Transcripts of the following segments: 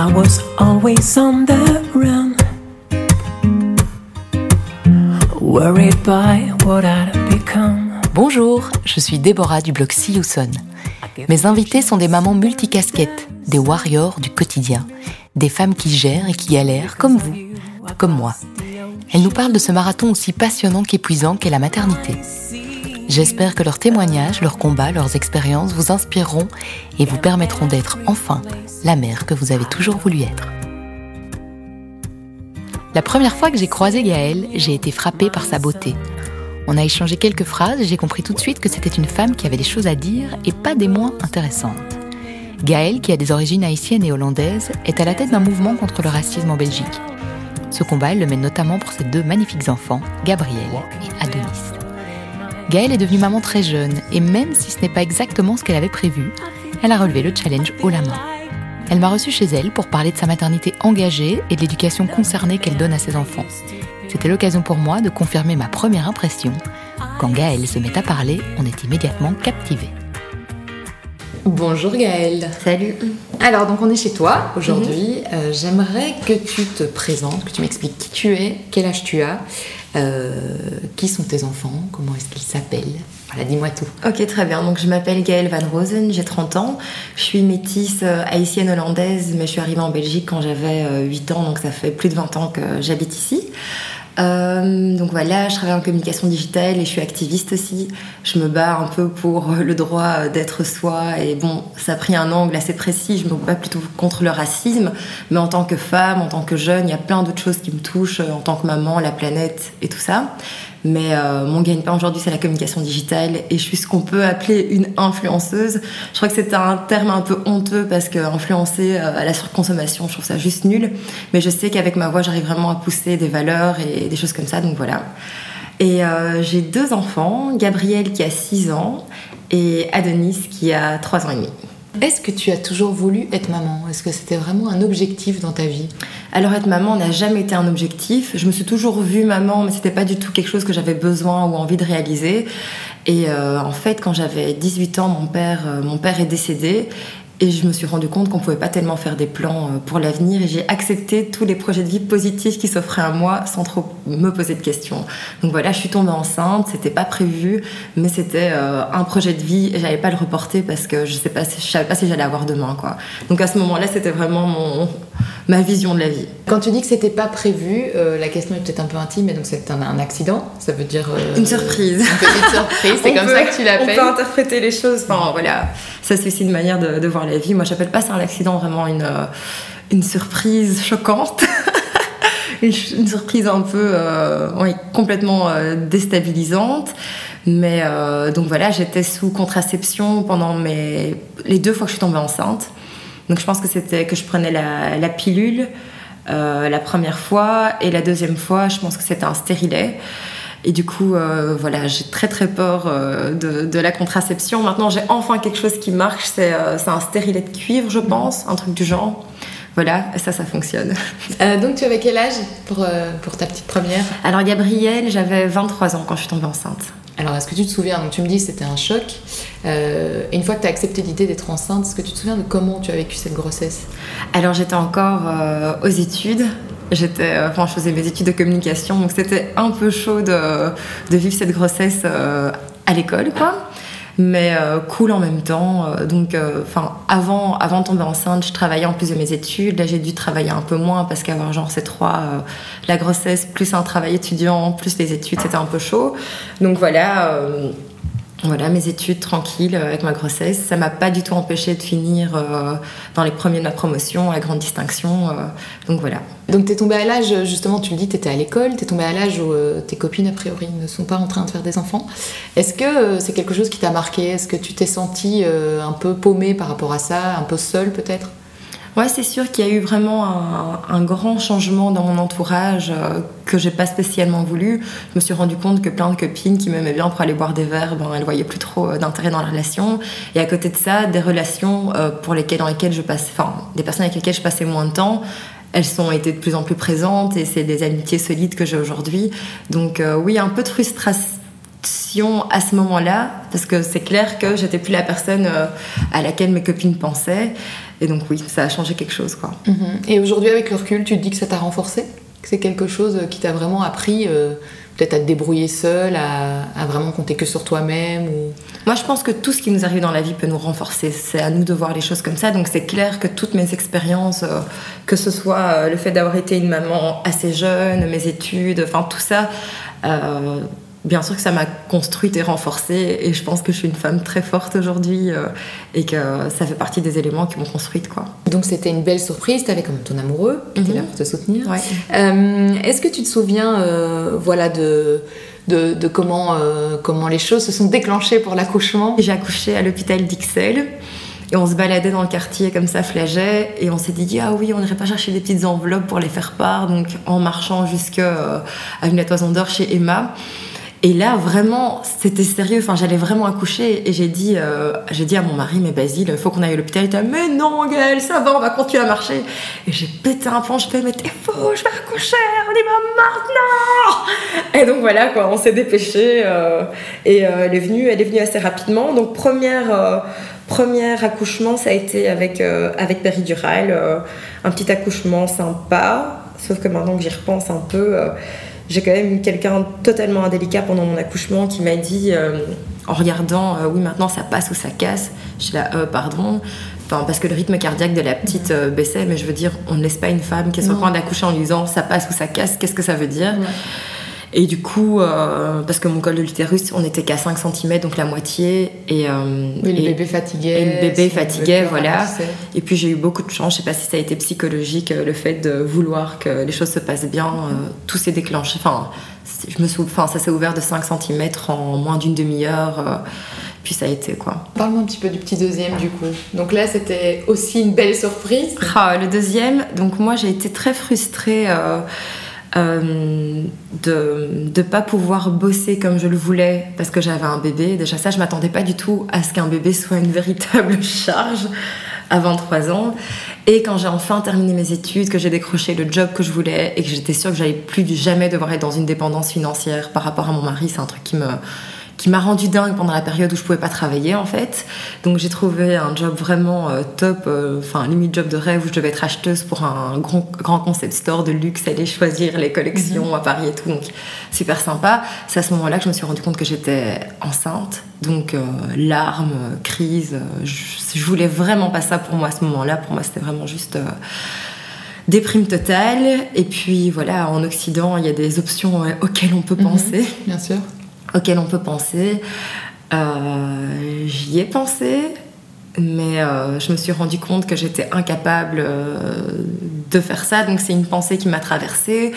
I was always on the run, worried by what I'd become. Bonjour, je suis Déborah du blog See. Mes invités sont des mamans multicasquettes, des warriors du quotidien, des femmes qui gèrent et qui galèrent comme vous, comme moi. Elles nous parlent de ce marathon aussi passionnant qu'épuisant qu'est la maternité. J'espère que leurs témoignages, leurs combats, leurs expériences vous inspireront et vous permettront d'être enfin la mère que vous avez toujours voulu être. La première fois que j'ai croisé Gaëlle, j'ai été frappée par sa beauté. On a échangé quelques phrases et j'ai compris tout de suite que c'était une femme qui avait des choses à dire et pas des moins intéressantes. Gaëlle, qui a des origines haïtiennes et hollandaises, est à la tête d'un mouvement contre le racisme en Belgique. Ce combat, elle le mène notamment pour ses deux magnifiques enfants, Gabriel et Adonis. Gaëlle est devenue maman très jeune et même si ce n'est pas exactement ce qu'elle avait prévu, elle a relevé le challenge haut la main. Elle m'a reçue chez elle pour parler de sa maternité engagée et de l'éducation concernée qu'elle donne à ses enfants. C'était l'occasion pour moi de confirmer ma première impression. Quand Gaëlle se met à parler, on est immédiatement captivé. Bonjour Gaëlle. Salut. Alors donc on est chez toi aujourd'hui. Euh, J'aimerais que tu te présentes, que tu m'expliques qui tu es, quel âge tu as, euh, qui sont tes enfants, comment est-ce qu'ils s'appellent? Voilà, dis-moi tout. Ok, très bien. Donc, je m'appelle Gaëlle Van Rosen, j'ai 30 ans. Je suis métisse euh, haïtienne-hollandaise, mais je suis arrivée en Belgique quand j'avais euh, 8 ans, donc ça fait plus de 20 ans que j'habite ici. Euh, donc voilà, je travaille en communication digitale et je suis activiste aussi. Je me bats un peu pour le droit d'être soi et bon, ça a pris un angle assez précis. Je me bats plutôt contre le racisme, mais en tant que femme, en tant que jeune, il y a plein d'autres choses qui me touchent en tant que maman, la planète et tout ça. Mais euh, mon gagne-pain aujourd'hui, c'est la communication digitale et je suis ce qu'on peut appeler une influenceuse. Je crois que c'est un terme un peu honteux parce que influencer euh, à la surconsommation, je trouve ça juste nul. Mais je sais qu'avec ma voix, j'arrive vraiment à pousser des valeurs et des choses comme ça. Donc voilà. Et euh, j'ai deux enfants, Gabriel qui a 6 ans et Adonis qui a 3 ans et demi. Est-ce que tu as toujours voulu être maman Est-ce que c'était vraiment un objectif dans ta vie? Alors être maman n'a jamais été un objectif. Je me suis toujours vue maman, mais c'était pas du tout quelque chose que j'avais besoin ou envie de réaliser. Et euh, en fait, quand j'avais 18 ans, euh, mon père est décédé. Et je me suis rendu compte qu'on pouvait pas tellement faire des plans euh, pour l'avenir et j'ai accepté tous les projets de vie positifs qui s'offraient à moi sans trop me poser de questions. Donc voilà, je suis tombée enceinte, c'était pas prévu, mais c'était euh, un projet de vie et j'allais pas le reporter parce que je sais savais pas si j'allais avoir demain quoi. Donc à ce moment-là, c'était vraiment mon ma vision de la vie. Quand tu dis que c'était pas prévu, euh, la question est peut-être un peu intime, mais donc c'est un, un, accident, ça veut dire euh, une surprise. Une petite surprise, c'est comme peut, ça que tu l'appelles. On peut interpréter les choses. Enfin voilà, ça c'est aussi une manière de, de voir la vie. Moi, j'appelle pas ça un accident, vraiment une euh, une surprise choquante. une, une, surprise un peu euh, oui, complètement déstabilisante. Mais donc voilà, j'étais sous contraception pendant mes, les deux fois que je suis tombée enceinte. Donc je pense que c'était que je prenais la, la pilule euh, la première fois et la deuxième fois, je pense que c'était un stérilet. Et du coup, euh, voilà, j'ai très très peur euh, de, de, la contraception. Maintenant, j'ai enfin quelque chose qui marche. C'est un stérilet de cuivre, je pense, un truc du genre. Voilà, ça, ça fonctionne. Donc, tu avais quel âge pour, pour ta petite première? Alors, Gabrielle, j'avais 23 ans quand je suis tombée enceinte. Alors, est-ce que tu te souviens tu me dis que c'était un choc. Euh, une fois que tu as accepté l'idée d'être enceinte, est-ce que tu te souviens de comment tu as vécu cette grossesse? Alors, j'étais encore euh, aux études. J'étais, euh, enfin, je faisais mes études de communication, donc c'était un peu chaud de, de vivre cette grossesse euh, à l'école, quoi. Mais euh, cool en même temps. donc, enfin, avant, avant de tomber enceinte, je travaillais en plus de mes études. Là, j'ai dû travailler un peu moins parce qu'avoir genre ces trois, la grossesse plus un travail étudiant plus les études, c'était un peu chaud. Donc voilà voilà, mes études tranquilles avec ma grossesse. Ça m'a pas du tout empêché de finir euh, dans les premiers de ma promotion à grande distinction. Euh, donc voilà. Donc tu es tombée à l'âge, justement, tu me dis tu étais à l'école, tu es tombée à l'âge où euh, tes copines, a priori, ne sont pas en train de faire des enfants. Est-ce que euh, c'est quelque chose qui t'a marqué? Est-ce que tu t'es sentie euh, un peu paumée par rapport à ça, un peu seule peut-être? Ouais, c'est sûr qu'il y a eu vraiment un, grand changement dans mon entourage euh, que j'ai pas spécialement voulu. Je me suis rendu compte que plein de copines qui m'aimaient bien pour aller boire des verres, ben, elles voyaient plus trop euh, d'intérêt dans la relation. Et à côté de ça, des relations euh, pour lesquelles, dans lesquelles je passais, enfin, des personnes avec lesquelles je passais moins de temps, elles sont été de plus en plus présentes et c'est des amitiés solides que j'ai aujourd'hui. Donc euh, oui, un peu de frustration à ce moment-là, parce que c'est clair que j'étais plus la personne euh, à laquelle mes copines pensaient. Et donc oui, ça a changé quelque chose. Quoi. Mhm. Et aujourd'hui, avec le recul, tu te dis que ça t'a renforcé? Que c'est quelque chose qui t'a vraiment appris euh, peut-être à te débrouiller seule, à, vraiment compter que sur toi-même ou... Moi, je pense que tout ce qui nous arrive dans la vie peut nous renforcer. C'est à nous de voir les choses comme ça. Donc, c'est clair que toutes mes expériences, euh, que ce soit le fait d'avoir été une maman assez jeune, mes études, enfin tout ça, bien sûr que ça m'a construite et renforcée et je pense que je suis une femme très forte aujourd'hui euh, et que ça fait partie des éléments qui m'ont construite quoi. Donc c'était une belle surprise, tu avais quand même ton amoureux qui était là mhm. pour te soutenir. Euh, est-ce que tu te souviens euh, voilà de de, comment, comment les choses se sont déclenchées pour l'accouchement? J'ai accouché à l'hôpital d'Ixelles. Et on se baladait dans le quartier comme ça, flageait, et on s'est dit, ah oui, on n'irait pas chercher des petites enveloppes pour les faire part, donc en marchant jusqu'à une la toison d'or chez Emma. Et là, vraiment, c'était sérieux. Enfin, j'allais vraiment accoucher et j'ai dit, euh, dit à mon mari, mais Basile, il faut qu'on aille à l'hôpital. Il était, mais non, Gaëlle, ça va, on va continuer à marcher. Et j'ai pété un plomb. Je fais, mais t'es fou, je vais accoucher, on y va maintenant. Et donc voilà, quoi, on s'est dépêché. Euh, et euh, elle est venue, elle est venue assez rapidement. Donc première, premier accouchement, ça a été avec avec péridurale, un petit accouchement sympa. Sauf que maintenant que j'y repense un peu j'ai quand même eu quelqu'un totalement indélicat pendant mon accouchement qui m'a dit, euh, en regardant, euh, oui, maintenant ça passe ou ça casse. Je suis là, euh, pardon. Enfin, parce que le rythme cardiaque de la petite baissait, mais je veux dire, on ne laisse pas une femme qui est sur le point d'accoucher en lui disant ça passe ou ça casse, qu'est-ce que ça veut dire? Et du coup, euh, parce que mon col de l'utérus, on n'était qu'à 5 cm, donc la moitié. Et, euh, le bébé fatiguait. Et le bébé fatiguait, voilà. Et puis j'ai eu beaucoup de chance, je sais pas si ça a été psychologique, euh, le fait de vouloir que les choses se passent bien, tout s'est déclenché. Enfin, je me enfin, ça s'est ouvert de 5 cm en moins d'une demi-heure. puis ça a été quoi. Parle-moi un petit peu du petit deuxième du coup. Donc là, c'était aussi une belle surprise. Ah, le deuxième, donc moi j'ai été très frustrée. Euh, de ne pas pouvoir bosser comme je le voulais parce que j'avais un bébé. Déjà ça, je m'attendais pas du tout à ce qu'un bébé soit une véritable charge à 23 ans. Et quand j'ai enfin terminé mes études, que j'ai décroché le job que je voulais et que j'étais sûre que j'allais plus jamais devoir être dans une dépendance financière par rapport à mon mari, c'est un truc qui me qui m'a rendu dingue pendant la période où je pouvais pas travailler en fait. Donc j'ai trouvé un job vraiment euh, top, euh, enfin limite job de rêve où je devais être acheteuse pour un grand, grand concept store de luxe, aller choisir les collections mhm. à Paris et tout, donc super sympa. C'est à ce moment-là que je me suis rendu compte que j'étais enceinte, donc euh, larmes, crise. Je, je, voulais vraiment pas ça pour moi à ce moment-là. Pour moi c'était vraiment juste déprime totale. Et puis voilà, en Occident, il y a des options auxquelles on peut mhm. penser. Bien sûr auquel on peut penser. Euh, j'y ai pensé, mais euh, je me suis rendu compte que j'étais incapable euh, de faire ça. Donc c'est une pensée qui m'a traversée.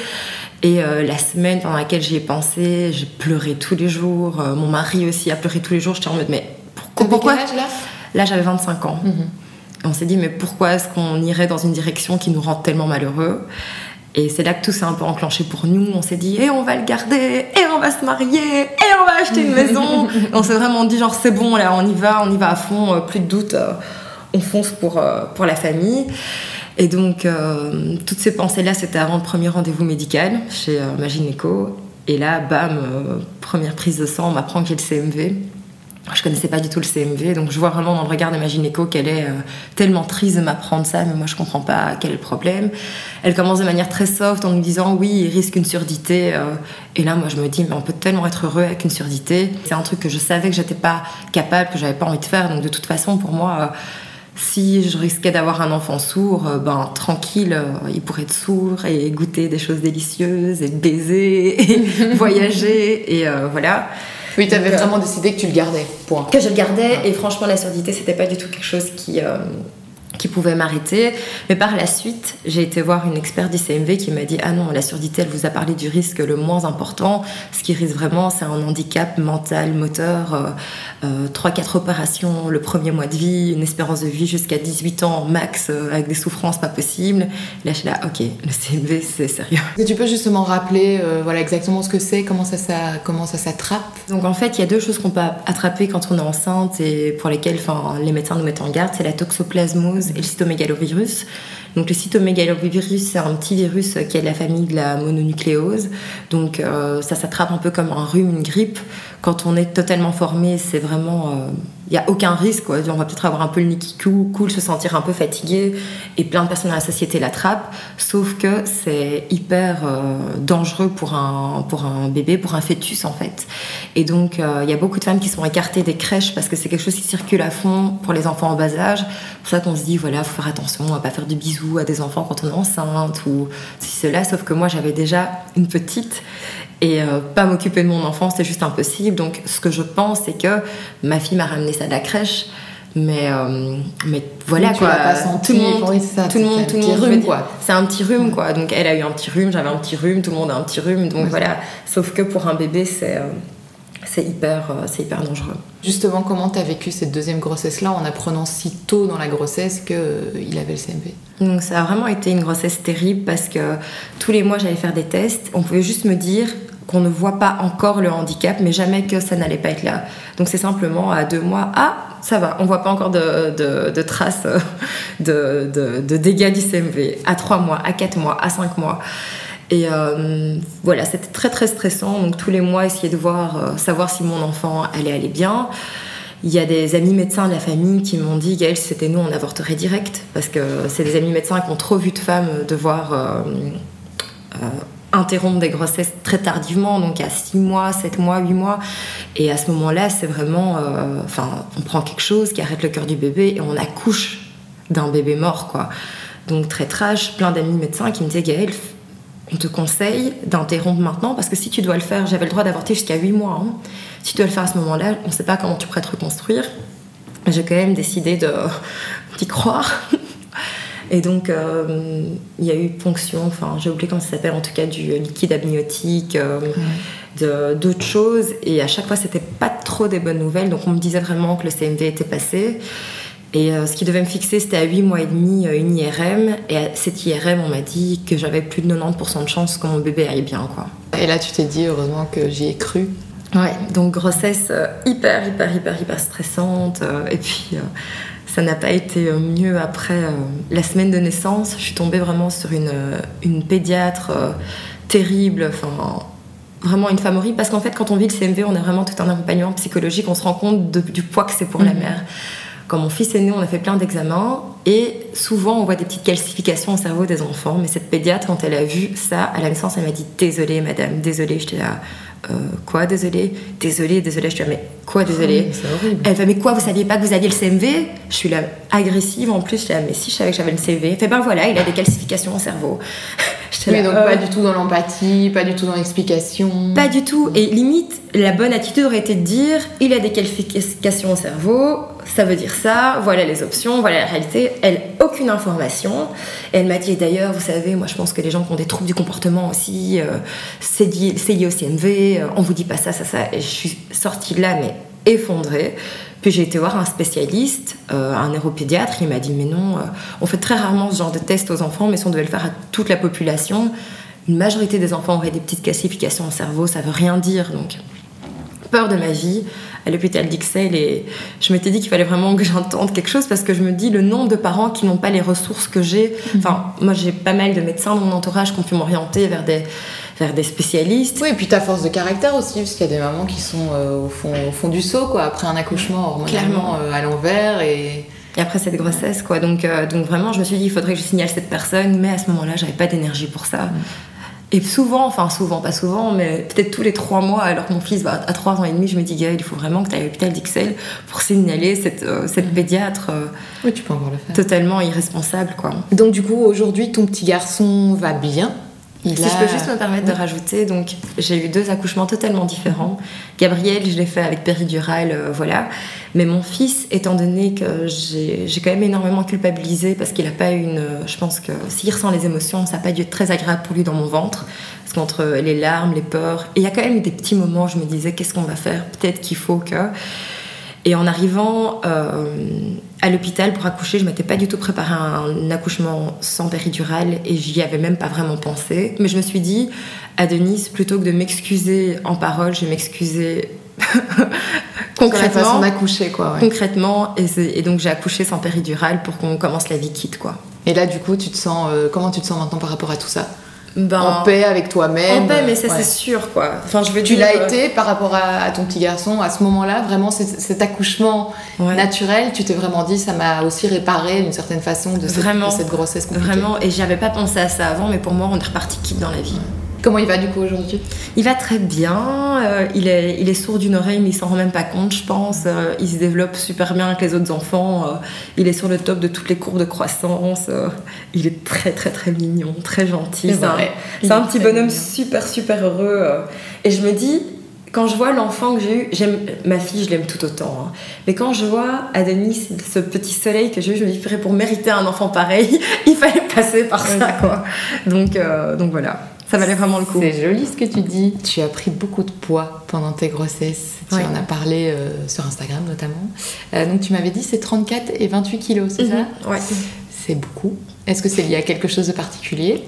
Et la semaine pendant laquelle j'y ai pensé, j'ai pleuré tous les jours. mon mari aussi a pleuré tous les jours. J'étais en mode, mais pourquoi, pourquoi âge là? Là, j'avais 25 ans. Mhm. On s'est dit, mais pourquoi est-ce qu'on irait dans une direction qui nous rend tellement malheureux? Et c'est là que tout s'est un peu enclenché pour nous. On s'est dit, et on va le garder, et on va se marier, et on va acheter une maison. on s'est vraiment dit, genre, c'est bon, là, on y va, on y va à fond, euh, plus de doute, euh, on fonce pour, euh, pour la famille. Et donc, toutes ces pensées-là, c'était avant le premier rendez-vous médical chez ma gynéco. Et là, bam, première prise de sang, on m'apprend que j'ai le CMV. Je connaissais pas du tout le CMV, donc je vois vraiment dans le regard de ma gynéco qu'elle est euh, tellement triste de m'apprendre ça, mais moi je comprends pas quel est le problème. Elle commence de manière très soft en nous disant oui, il risque une surdité. Euh, et là, moi je me dis, mais on peut tellement être heureux avec une surdité. C'est un truc que je savais que j'étais pas capable, que j'avais pas envie de faire, donc de toute façon, pour moi. Euh, si je risquais d'avoir un enfant sourd, ben tranquille, il pourrait être sourd et goûter des choses délicieuses et baiser et voyager et voilà. Oui, tu avais vraiment décidé que tu le gardais, point. Que je le gardais, et franchement, la surdité, c'était pas du tout quelque chose qui, euh, qui pouvait m'arrêter. Mais par la suite, j'ai été voir une experte d'ICMV qui m'a dit Ah non, la surdité, elle vous a parlé du risque le moins important. Ce qui risque vraiment, c'est un handicap mental, moteur, euh, 3-4 euh, opérations le premier mois de vie, une espérance de vie jusqu'à 18 ans max, euh, avec des souffrances pas possibles. Là, je suis là, ok, le CMV, c'est sérieux. Et tu peux justement rappeler euh, voilà, exactement ce que c'est, comment ça, ça, comment ça s'attrape? Donc en fait, il y a deux choses qu'on peut attraper quand on est enceinte et pour lesquelles les médecins nous mettent en garde c'est la toxoplasmose et le cytomégalovirus. Donc le cytomégalovirus, c'est un petit virus qui est de la famille de la mononucléose. Donc euh, ça s'attrape un peu comme un rhume, une grippe. Quand on est totalement formé, c'est vraiment... euh, il n'y a aucun risque. Quoi. On va peut-être avoir un peu le nez qui cou- coule, se sentir un peu fatigué, et plein de personnes dans la société l'attrapent. Sauf que c'est hyper euh, dangereux pour un, pour un bébé, pour un fœtus en fait. Et donc euh, il y a beaucoup de femmes qui sont écartées des crèches parce que c'est quelque chose qui circule à fond pour les enfants en bas âge. C'est pour ça qu'on se dit, voilà, faut faire attention, on va pas faire de bisous à des enfants quand on est enceinte ou si cela. Sauf que moi j'avais déjà une petite et euh, pas m'occuper de mon enfant, c'est juste impossible. Donc, ce que je pense, c'est que ma fille m'a ramené ça de la crèche. Mais, euh, mais voilà quoi. l'as pas senti, tout le monde, oui, ça, tout le monde, tout le monde. C'est un petit rhume quoi. Donc, elle a eu un petit rhume, j'avais un petit rhume, tout le monde a un petit rhume. Donc voilà. Sauf que pour un bébé, c'est euh, c'est hyper, euh, c'est hyper dangereux. Justement, comment t'as vécu cette deuxième grossesse-là en apprenant si tôt dans la grossesse qu'il avait le CMV Donc ça a vraiment été une grossesse terrible parce que tous les mois j'allais faire des tests. On pouvait juste me dire qu'on ne voit pas encore le handicap, mais jamais que ça n'allait pas être là. Donc c'est simplement à deux mois, ah ça va, on voit pas encore de, de- traces euh, de, de- dégâts du CMV. À trois mois, à quatre mois, à cinq mois. Et euh, voilà, c'était très très stressant. Donc tous les mois, essayer de voir, euh, savoir si mon enfant allait aller bien. Il y a des amis médecins de la famille qui m'ont dit, Gaëlle, si c'était nous, on avorterait direct. Parce que c'est des amis médecins qui ont trop vu de femmes devoir euh, interrompre des grossesses très tardivement, donc à 6 mois, 7 mois, 8 mois. Et à ce moment-là, c'est vraiment. euh, Enfin, on prend quelque chose qui arrête le cœur du bébé et on accouche d'un bébé mort, quoi. Donc très trash, plein d'amis médecins qui me disaient, Gaëlle, on te conseille d'interrompre maintenant parce que si tu dois le faire, j'avais le droit d'avorter jusqu'à 8 mois. hein. Si tu dois le faire à ce moment-là, on ne sait pas comment tu pourrais te reconstruire. J'ai quand même décidé d'y croire. Et donc, euh, il y a eu ponction, enfin, j'ai oublié comment ça s'appelle, en tout cas du liquide amniotique, euh, d'autres choses. Et à chaque fois, c'était pas trop des bonnes nouvelles. Donc, on me disait vraiment que le CMV était passé. Et euh, ce qui devait me fixer, c'était à 8 mois et demi une IRM. Et à cette IRM, on m'a dit que j'avais plus de 90% de chance que mon bébé aille bien, quoi. Et là, tu t'es dit, heureusement que j'y ai cru. Ouais, donc grossesse hyper, hyper, hyper, hyper stressante. et puis, ça n'a pas été euh, mieux après euh, la semaine de naissance. Je suis tombée vraiment sur une, euh, une pédiatre terrible. Enfin, vraiment une femme horrible. Parce qu'en fait, quand on vit le CMV, on a vraiment tout un accompagnement psychologique. On se rend compte de- du poids que c'est pour la Mhm. mère. Quand mon fils est né, on a fait plein d'examens et souvent on voit des petites calcifications au cerveau des enfants. Mais cette pédiatre, quand elle a vu ça à la naissance, elle m'a dit Désolée, madame, désolée. J'étais là, Euh, Quoi, désolée Désolée, désolée. Je suis là, mais quoi, désolée Oh. Elle fait, mais quoi, vous saviez pas que vous aviez le CMV Je suis là, agressive en plus. Je suis là, mais si je savais que j'avais le CMV. Elle fait, ben voilà, il a des calcifications au cerveau. Oui, là, donc euh, pas du tout dans l'empathie, pas du tout dans l'explication. pas du tout. Et limite, la bonne attitude aurait été de dire il a des qualifications au cerveau, ça veut dire ça, voilà les options, voilà la réalité. Elle, aucune information. Elle m'a dit d'ailleurs, vous savez, moi je pense que les gens qui ont des troubles du comportement aussi, euh, c'est lié, au CMV, euh, on vous dit pas ça, ça, ça. Et je suis sortie de là, mais effondrée. Puis j'ai été voir un spécialiste, euh, un neuropédiatre, il m'a dit mais non, euh, on fait très rarement ce genre de test aux enfants, mais si on devait le faire à toute la population, une majorité des enfants auraient des petites calcifications au cerveau, ça veut rien dire. Donc, peur de ma vie à l'hôpital d'Ixelles et je m'étais dit qu'il fallait vraiment que j'entende quelque chose parce que je me dis le nombre de parents qui n'ont pas les ressources que j'ai. Enfin, moi j'ai pas mal de médecins dans mon entourage qui ont pu m'orienter vers des, vers des spécialistes. Oui, et puis ta force de caractère aussi, parce qu'il y a des mamans qui sont euh, au, fond, au fond du seau, quoi, après un accouchement hormonalement Clairement. euh, à l'envers. Et... Et après cette grossesse, quoi. Donc, euh, donc vraiment, je me suis dit, il faudrait que je signale cette personne, mais à ce moment-là, j'avais pas d'énergie pour ça. Et souvent, enfin souvent, pas souvent, mais peut-être tous les trois mois, alors que mon fils va à trois ans et demi, je me dis, Gaël, il faut vraiment que tu ailles à l'hôpital d'Ixelles pour signaler cette, euh, cette pédiatre euh, Oui, tu peux encore le faire. totalement irresponsable, quoi. Donc du coup, aujourd'hui, ton petit garçon va bien. Si je peux juste me permettre de rajouter, donc j'ai eu deux accouchements totalement différents. Gabriel, je l'ai fait avec péridurale, euh, voilà. Mais mon fils, étant donné que j'ai quand même énormément culpabilisé parce qu'il n'a pas eu une. euh, Je pense que s'il ressent les émotions, ça n'a pas dû être très agréable pour lui dans mon ventre. Parce qu'entre les larmes, les peurs, il y a quand même des petits moments où je me disais qu'est-ce qu'on va faire? Peut-être qu'il faut que. Et en arrivant euh, à l'hôpital pour accoucher, je m'étais pas du tout préparée à un accouchement sans péridurale et j'y avais même pas vraiment pensé. Mais je me suis dit à Denise, plutôt que de m'excuser en parole, je vais m'excuser la façon concrètement. d'accoucher, quoi. ouais. Concrètement, et, c'est- et donc j'ai accouché sans péridurale pour qu'on commence la vie quitte, quoi. Et là, du coup, tu te sens, euh, comment tu te sens maintenant par rapport à tout ça? Ben, En paix avec toi-même En paix, mais ça ouais. c'est sûr quoi. Enfin, je veux Tu l'as euh, été par rapport à, à ton petit garçon à ce moment-là, vraiment cet, cet accouchement ouais. naturel, tu t'es vraiment dit ça m'a aussi réparé d'une certaine façon de cette, Vraiment. de cette grossesse compliquée. Vraiment, et j'avais pas pensé à ça avant, mais pour moi, on est reparti quitte dans la vie. Comment il va du coup aujourd'hui? Il va très bien, euh, il, est, il est sourd d'une oreille, mais il s'en rend même pas compte, je pense. Euh, il se développe super bien avec les autres enfants. euh, il est sur le top de toutes les courbes de croissance. il est très, très, très mignon, très gentil. C'est un, un petit bonhomme mignon. super, super heureux. et je me dis, quand je vois l'enfant que j'ai eu, j'aime ma fille, je l'aime tout autant. hein. Mais quand je vois Adonis, ce petit soleil que j'ai eu, je me dis, pour mériter un enfant pareil, il fallait passer par ça, quoi. Donc, euh, donc voilà, ça valait vraiment le coup. C'est joli ce que tu dis. Tu as pris beaucoup de poids pendant tes grossesses. Tu Ouais. en as parlé euh, sur Instagram notamment. Euh, donc tu m'avais dit c'est 34 et 28 kilos, c'est ça Mhm, Ouais. C'est beaucoup. Est-ce que c'est lié à quelque chose de particulier?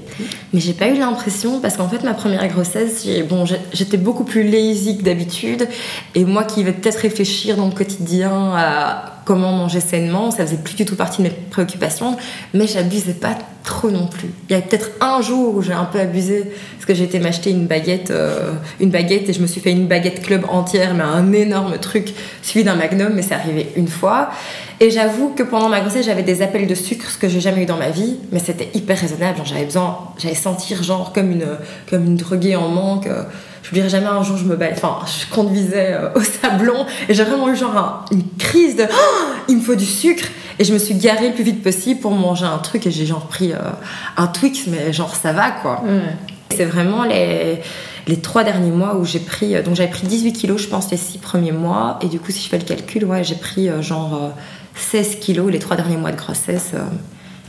Mais j'ai pas eu l'impression parce qu'en fait ma première grossesse, bon, j'étais beaucoup plus lazy que d'habitude et moi qui vais peut-être réfléchir dans le quotidien à comment manger sainement, ça faisait plus du tout partie de mes préoccupations, mais j'abusais pas trop non plus. Il y a peut-être un jour où j'ai un peu abusé parce que j'ai été m'acheter une baguette, euh, une baguette et je me suis fait une baguette club entière, mais un énorme truc suivi d'un magnum, mais c'est arrivé une fois. Et j'avoue que pendant ma grossesse, j'avais des appels de sucre, ce que j'ai jamais eu dans ma vie, mais c'était hyper raisonnable. J'avais besoin, j'allais sentir genre comme une, comme une droguée en manque. Euh, Dirais jamais un jour, je me bats, enfin, je conduisais euh, au sablon et j'ai vraiment eu genre un- une crise de Oh, il me faut du sucre. Et je me suis garée le plus vite possible pour manger un truc et j'ai genre pris euh, un Twix, mais genre ça va quoi. C'est vraiment les, les trois derniers mois où j'ai pris. Donc j'avais pris 18 kilos, je pense, les six premiers mois. Et du coup, si je fais le calcul, ouais, j'ai pris euh, genre euh, 16 kilos les trois derniers mois de grossesse.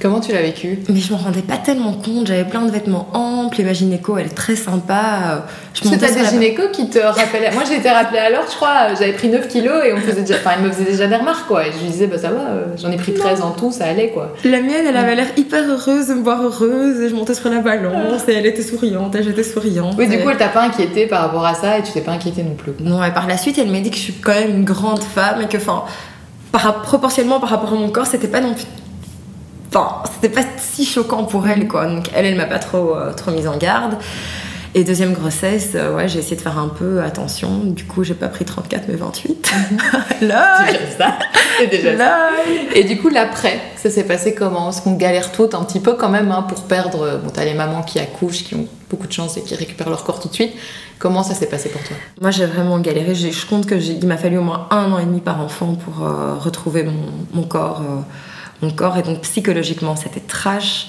Euh. Comment tu l'as vécu Mais je me rendais pas tellement compte. J'avais plein de vêtements amples et ma gynéco, elle est très sympa. euh, Je Parce que t'as des la- gynécos qui te rappellent. Moi j'ai été rappelée à l'heure, je crois, j'avais pris 9 kilos et on faisait déjà. Enfin, elle me faisait déjà des remarques quoi. Et je lui disais, bah ça va, euh, j'en ai pris 13 en tout, ça allait quoi. La mienne, elle avait l'air hyper heureuse de me voir heureuse. Et je montais sur la balance et elle était souriante et j'étais souriante. Oui, du coup, elle t'a pas inquiété par rapport à ça et tu t'es pas inquiété non plus. Non, et par la suite, elle m'a dit que je suis quand même une grande femme et que, enfin, par, proportionnellement par rapport à mon corps, c'était pas non plus. Enfin, c'était pas si choquant pour elle, quoi. Donc, elle, elle m'a pas trop, euh, trop mise en garde. Et deuxième grossesse, euh, ouais, j'ai essayé de faire un peu attention. Du coup, j'ai pas pris 34, mais 28. Là, C'est déjà ça. C'est déjà ça. Et du coup, l'après, ça s'est passé comment? Est-ce qu'on galère toutes un petit peu quand même hein, pour perdre Bon, t'as les mamans qui accouchent, qui ont beaucoup de chance et qui récupèrent leur corps tout de suite. Comment ça s'est passé pour toi? Moi, j'ai vraiment galéré. Je compte que il m'a fallu au moins un an et demi par enfant pour euh, retrouver mon, mon corps, euh, mon corps. Et donc psychologiquement, c'était trash.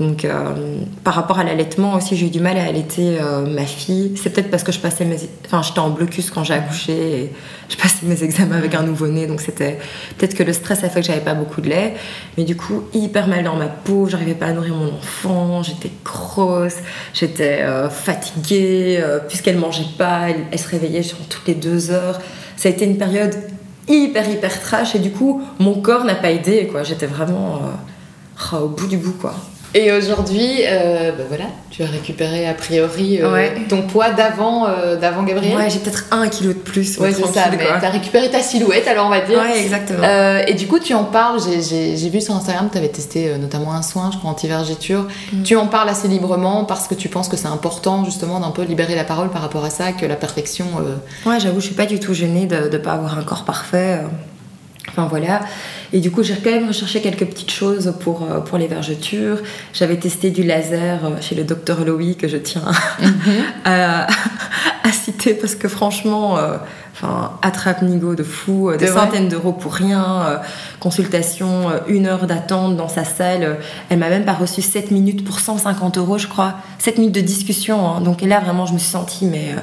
Donc, euh, par rapport à l'allaitement aussi, j'ai eu du mal à allaiter euh, ma fille. C'est peut-être parce que je passais mes, enfin, j'étais en blocus quand j'ai accouché et je passais mes examens avec un nouveau-né. Donc, c'était peut-être que le stress a fait que j'avais pas beaucoup de lait. Mais du coup, hyper mal dans ma peau. J'arrivais pas à nourrir mon enfant. J'étais grosse. J'étais euh, fatiguée. Puisqu'elle mangeait pas, elle, elle se réveillait genre toutes les deux heures. Ça a été une période hyper, hyper trash. Et du coup, mon corps n'a pas aidé. quoi. J'étais vraiment euh, au bout du bout. quoi. Et aujourd'hui, euh, bah voilà, tu as récupéré a priori euh, Ouais. ton poids d'avant euh, d'avant Gabriel. Ouais, j'ai peut-être un kilo de plus. Ouais, c'est ça, mais t'as récupéré ta silhouette, alors on va dire. Ouais, exactement. Euh, et du coup, tu en parles, j'ai- vu sur Instagram, tu avais testé notamment un soin, je crois, anti-vergéture. Mm. Tu en parles assez librement parce que tu penses que c'est important justement d'un peu libérer la parole par rapport à ça, que la perfection. Ouais, j'avoue, je suis pas du tout gênée de ne pas avoir un corps parfait. Enfin voilà. Et du coup, j'ai quand même recherché quelques petites choses pour, euh, pour les vergetures. J'avais testé du laser euh, chez le docteur Loïc, que je tiens à, à citer parce que franchement, euh, enfin, attrape Nigo de fou, des centaines d'euros pour rien, euh, consultation, une heure d'attente dans sa salle. Elle m'a même pas reçu 7 minutes pour 150 euros, je crois. 7 minutes de discussion. hein. Donc là, vraiment, je me suis sentie, mais. euh,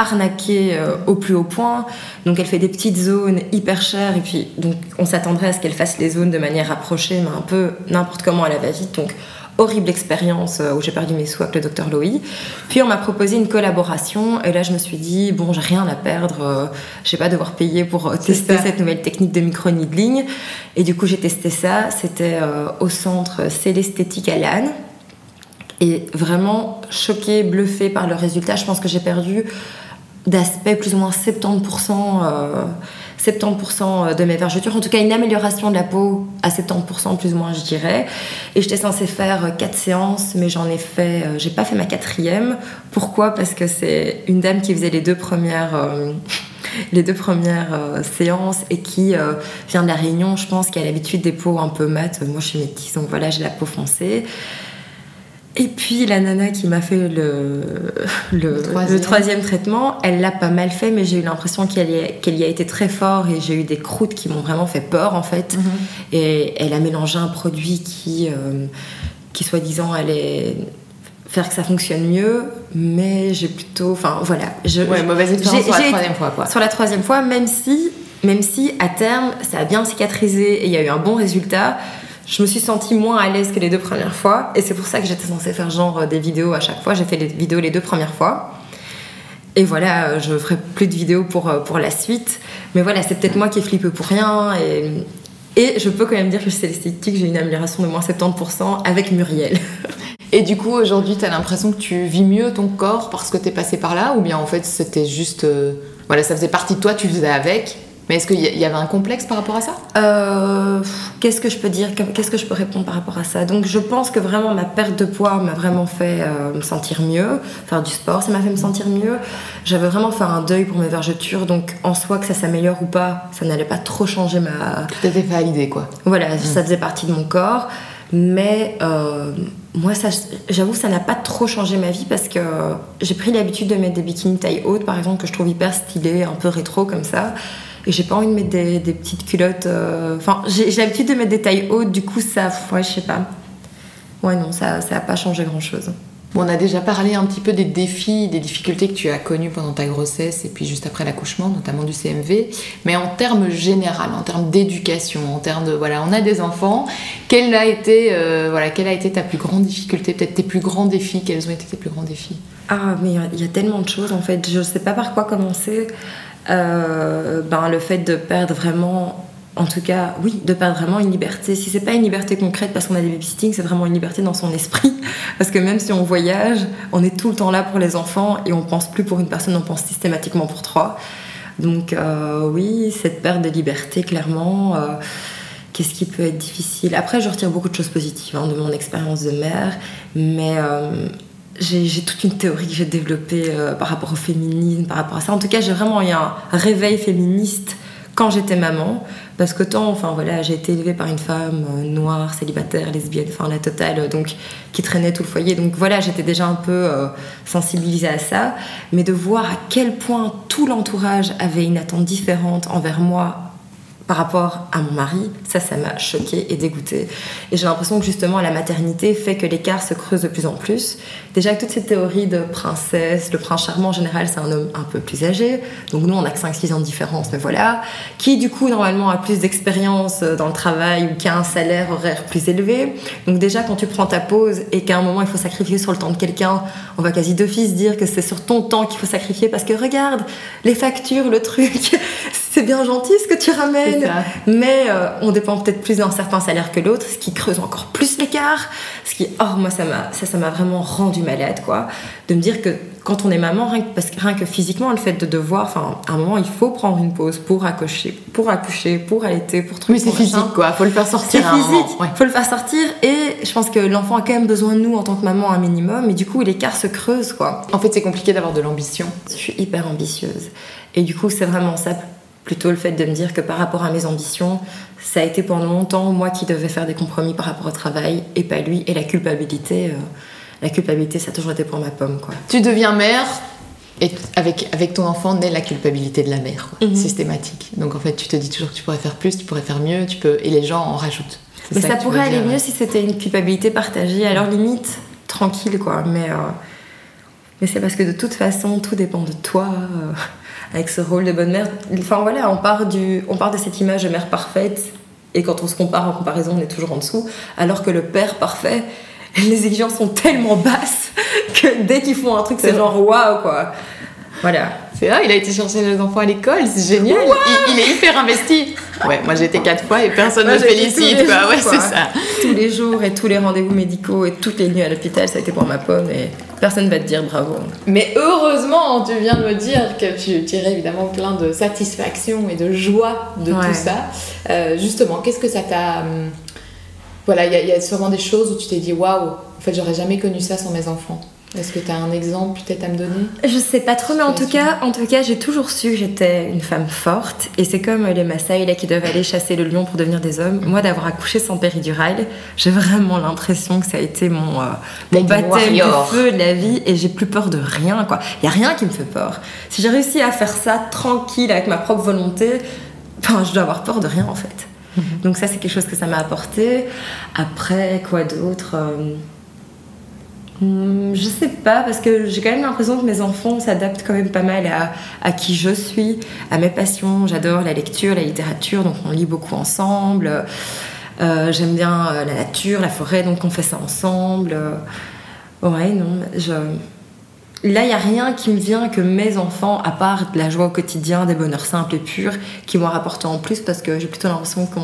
arnaquée euh, au plus haut point. Donc elle fait des petites zones hyper chères et puis donc on s'attendrait à ce qu'elle fasse les zones de manière rapprochée mais un peu n'importe comment à la va-vite. Donc horrible expérience euh, où j'ai perdu mes sous avec le docteur Loïc. Puis on m'a proposé une collaboration et là je me suis dit bon j'ai rien à perdre, euh, je vais pas devoir payer pour euh, tester ça. cette nouvelle technique de micro-needling. Et du coup j'ai testé ça, c'était euh, au centre Célesthétique à Lannes. Et vraiment choquée, bluffée par le résultat. Je pense que j'ai perdu d'aspect plus ou moins 70%. euh, 70% de mes vergetures, en tout cas une amélioration de la peau à 70% plus ou moins, je dirais. Et j'étais censée faire quatre séances, mais j'en ai fait, j'ai pas fait ma quatrième. Pourquoi? Parce que c'est une dame qui faisait les deux premières les deux premières euh, séances et qui euh, vient de la Réunion, je pense, qui a l'habitude des peaux un peu mates. Moi, je suis métisse, donc voilà, j'ai la peau foncée. Et puis la nana qui m'a fait le, le, troisième. traitement, elle l'a pas mal fait, mais j'ai eu l'impression qu'elle y, y, a été très fort et j'ai eu des croûtes qui m'ont vraiment fait peur en fait. Mhm. Et elle a mélangé un produit qui, euh, qui soi-disant allait faire que ça fonctionne mieux, mais j'ai plutôt, enfin voilà, je, ouais, mauvaise expérience sur la troisième fois quoi. Sur la troisième fois, même si, même si à terme ça a bien cicatrisé et il y a eu un bon résultat, je me suis sentie moins à l'aise que les deux premières fois, et c'est pour ça que j'étais censée faire genre euh, des vidéos à chaque fois. J'ai fait les vidéos les deux premières fois. Et voilà, euh, je ferai plus de vidéos pour, euh, pour la suite. Mais voilà, c'est peut-être moi qui flippe pour rien. Et, et je peux quand même dire que chez l'esthétique, j'ai une amélioration de moins 70% avec Muriel. Et du coup, aujourd'hui, tu as l'impression que tu vis mieux ton corps parce que tu es passé par là Ou bien en fait, c'était juste. Voilà, ça faisait partie de toi, tu faisais avec mais est-ce qu'il y avait un complexe par rapport à ça? Euh, Qu'est-ce que je peux dire Qu'est-ce que je peux répondre par rapport à ça? Donc je pense que vraiment ma perte de poids m'a vraiment fait euh, me sentir mieux. Faire du sport, ça m'a fait me sentir mieux. J'avais vraiment fait un deuil pour mes vergetures, donc en soi que ça s'améliore ou pas, ça n'allait pas trop changer ma. Tu t'étais fait à l'idée quoi. Voilà, ça faisait partie de mon corps. Mais euh, moi, j'avoue, ça n'a pas trop changé ma vie parce que j'ai pris l'habitude de mettre des bikinis taille haute, par exemple, que je trouve hyper stylés, un peu rétro comme ça. Et j'ai pas envie de mettre des, petites culottes. Euh, enfin, j'ai l'habitude de mettre des tailles hautes, du coup, ça. Ouais, je sais pas. Ouais, non, ça n'a pas changé grand chose on a déjà parlé un petit peu des défis, des difficultés que tu as connues pendant ta grossesse et puis juste après l'accouchement, notamment du CMV. Mais en termes général, en termes d'éducation, en termes de voilà, on a des enfants. Quelle a été euh, voilà, quelle a été ta plus grande difficulté, peut-être tes plus grands défis? Quels ont été tes plus grands défis? Ah, mais il y, a tellement de choses en fait. Je ne sais pas par quoi commencer. Euh, ben, le fait de perdre vraiment en tout cas, oui, de perdre vraiment une liberté. Si c'est pas une liberté concrète parce qu'on a des babysitting, c'est vraiment une liberté dans son esprit. Parce que même si on voyage, on est tout le temps là pour les enfants et on pense plus pour une personne, on pense systématiquement pour trois. Donc euh, oui, cette perte de liberté, clairement. Euh, qu'est-ce qui peut être difficile? Après, je retire beaucoup de choses positives hein, de mon expérience de mère, mais j'ai toute une théorie que j'ai développée par rapport au féminisme, par rapport à ça. En tout cas, j'ai vraiment eu un réveil féministe quand j'étais maman, parce que tant, enfin voilà, j'ai été élevée par une femme euh, noire, célibataire, lesbienne, enfin la totale, donc qui traînait tout le foyer. Donc voilà, j'étais déjà un peu euh, sensibilisée à ça, mais de voir à quel point tout l'entourage avait une attente différente envers moi par rapport à mon mari, ça, ça m'a choquée et dégoûtée. Et j'ai l'impression que justement la maternité fait que l'écart se creuse de plus en plus. Déjà avec toute cette théorie de princesse, le prince charmant en général c'est un homme un peu plus âgé, donc nous on a que 5-6 ans de différence, mais voilà, qui du coup normalement a plus d'expérience dans le travail ou qui a un salaire horaire plus élevé. Donc déjà quand tu prends ta pause et qu'à un moment il faut sacrifier sur le temps de quelqu'un, on va quasi d'office dire que c'est sur ton temps qu'il faut sacrifier parce que regarde, les factures, le truc, c'est bien gentil ce que tu ramènes, mais euh, on dépend peut-être plus d'un certain salaire que l'autre, ce qui creuse encore plus l'écart. Ce qui, oh, moi, ça m'a, ça, ça m'a vraiment rendu malade, quoi. De me dire que quand on est maman, rien que, parce rien que physiquement, le fait de devoir, enfin, à un moment, il faut prendre une pause pour accoucher, pour accoucher, pour allaiter, pour trouver. Mais c'est physique, quoi. Faut le faire sortir. C'est physique. Il Faut le faire sortir. Et je pense que l'enfant a quand même besoin de nous en tant que maman un minimum. Et du coup, l'écart se creuse, quoi. En fait, c'est compliqué d'avoir de l'ambition. Je suis hyper ambitieuse. Et du coup, c'est vraiment ça plutôt le fait de me dire que par rapport à mes ambitions, ça a été pendant longtemps moi qui devais faire des compromis par rapport au travail et pas lui. Et la culpabilité, euh, la culpabilité, ça a toujours été pour ma pomme. Quoi. Tu deviens mère et avec, avec ton enfant naît la culpabilité de la mère, mhm. systématique. Donc en fait, tu te dis toujours que tu pourrais faire plus, tu pourrais faire mieux, tu peux, et les gens en rajoutent. Mais ça, pourrait aller mieux si c'était une culpabilité partagée, à leur limite, tranquille quoi. Mais, euh, mais c'est parce que de toute façon, tout dépend de toi. Euh, avec ce rôle de bonne mère. Enfin voilà, on part, du, on part de cette image de mère parfaite, et quand on se compare en comparaison, on est toujours en dessous, alors que le père parfait, les exigences sont tellement basses que dès qu'ils font un truc, c'est genre waouh quoi. Voilà. C'est vrai, il a été chercher les enfants à l'école, c'est génial. Il, il est hyper investi. Ouais, moi j'ai été quatre fois et personne ne me félicite, les quoi. jours, Ouais, c'est ça. Tous les jours et tous les rendez-vous médicaux et toutes les nuits à l'hôpital, ça a été pour ma pomme et personne va te dire bravo. Mais heureusement, tu viens de me dire que tu tirais évidemment plein de satisfaction et de joie de Ouais. tout ça. Euh, justement, qu'est-ce que ça t'a. hum, Voilà, il y, y a sûrement des choses où tu t'es dit waouh, en fait, j'aurais jamais connu ça sans mes enfants. Est-ce que tu as un exemple peut-être à me donner? Je sais pas trop, mais en tout cas, en tout cas, j'ai toujours su que j'étais une femme forte. Et c'est comme les Maasai là qui doivent aller chasser le lion pour devenir des hommes. Moi, d'avoir accouché sans péridurale, j'ai vraiment l'impression que ça a été mon, euh, mon baptême de feu de la vie. Et j'ai plus peur de rien, quoi. Il y a rien qui me fait peur. Si j'ai réussi à faire ça tranquille avec ma propre volonté, enfin, je dois avoir peur de rien en fait. Donc ça, c'est quelque chose que ça m'a apporté. Après, quoi d'autre euh, Je sais pas, parce que j'ai quand même l'impression que mes enfants s'adaptent quand même pas mal à, à qui je suis, à mes passions. J'adore la lecture, la littérature, donc on lit beaucoup ensemble. Euh, J'aime bien euh, la nature, la forêt, donc on fait ça ensemble. Ouais, non, je... Là, il n'y a rien qui me vient que mes enfants, à part de la joie au quotidien, des bonheurs simples et purs, qui m'ont rapporté en plus, parce que j'ai plutôt l'impression qu'on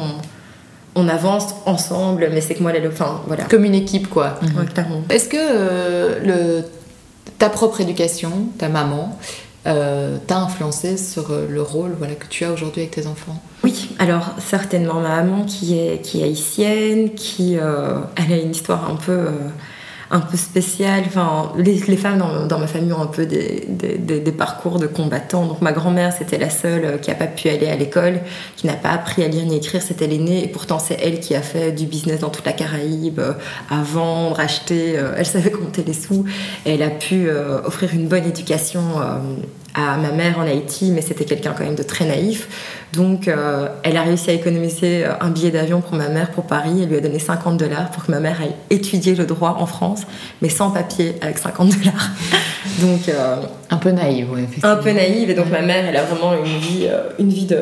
on avance ensemble, mais c'est que moi, les... enfin, voilà. Comme une équipe, quoi. Ouais, clairement. Est-ce que euh, le, ta propre éducation, ta maman, euh, t'a influencé sur euh, le rôle voilà, que tu as aujourd'hui avec tes enfants? Oui, alors certainement ma maman qui est, qui est haïtienne, qui euh, elle a une histoire un peu, euh, un peu spéciale. Enfin, les, femmes dans, ma famille ont un peu des, parcours de combattants. Donc ma grand-mère c'était la seule euh, qui n'a pas pu aller à l'école, qui n'a pas appris à lire ni écrire, c'était l'aînée. Et pourtant c'est elle qui a fait du business dans toute la Caraïbe, euh, à vendre, acheter. euh, elle savait compter les sous. Elle a pu offrir une bonne éducation. à ma mère en Haïti, mais c'était quelqu'un quand même de très naïf. Donc, euh, elle a réussi à économiser euh, un billet d'avion pour ma mère pour Paris. Elle lui a donné 50 dollars pour que ma mère aille étudier le droit en France, mais sans papier, avec 50 dollars. Donc, euh, Un peu naïve, oui, un peu naïve. Et donc, ma mère, elle a vraiment une vie, une vie, de,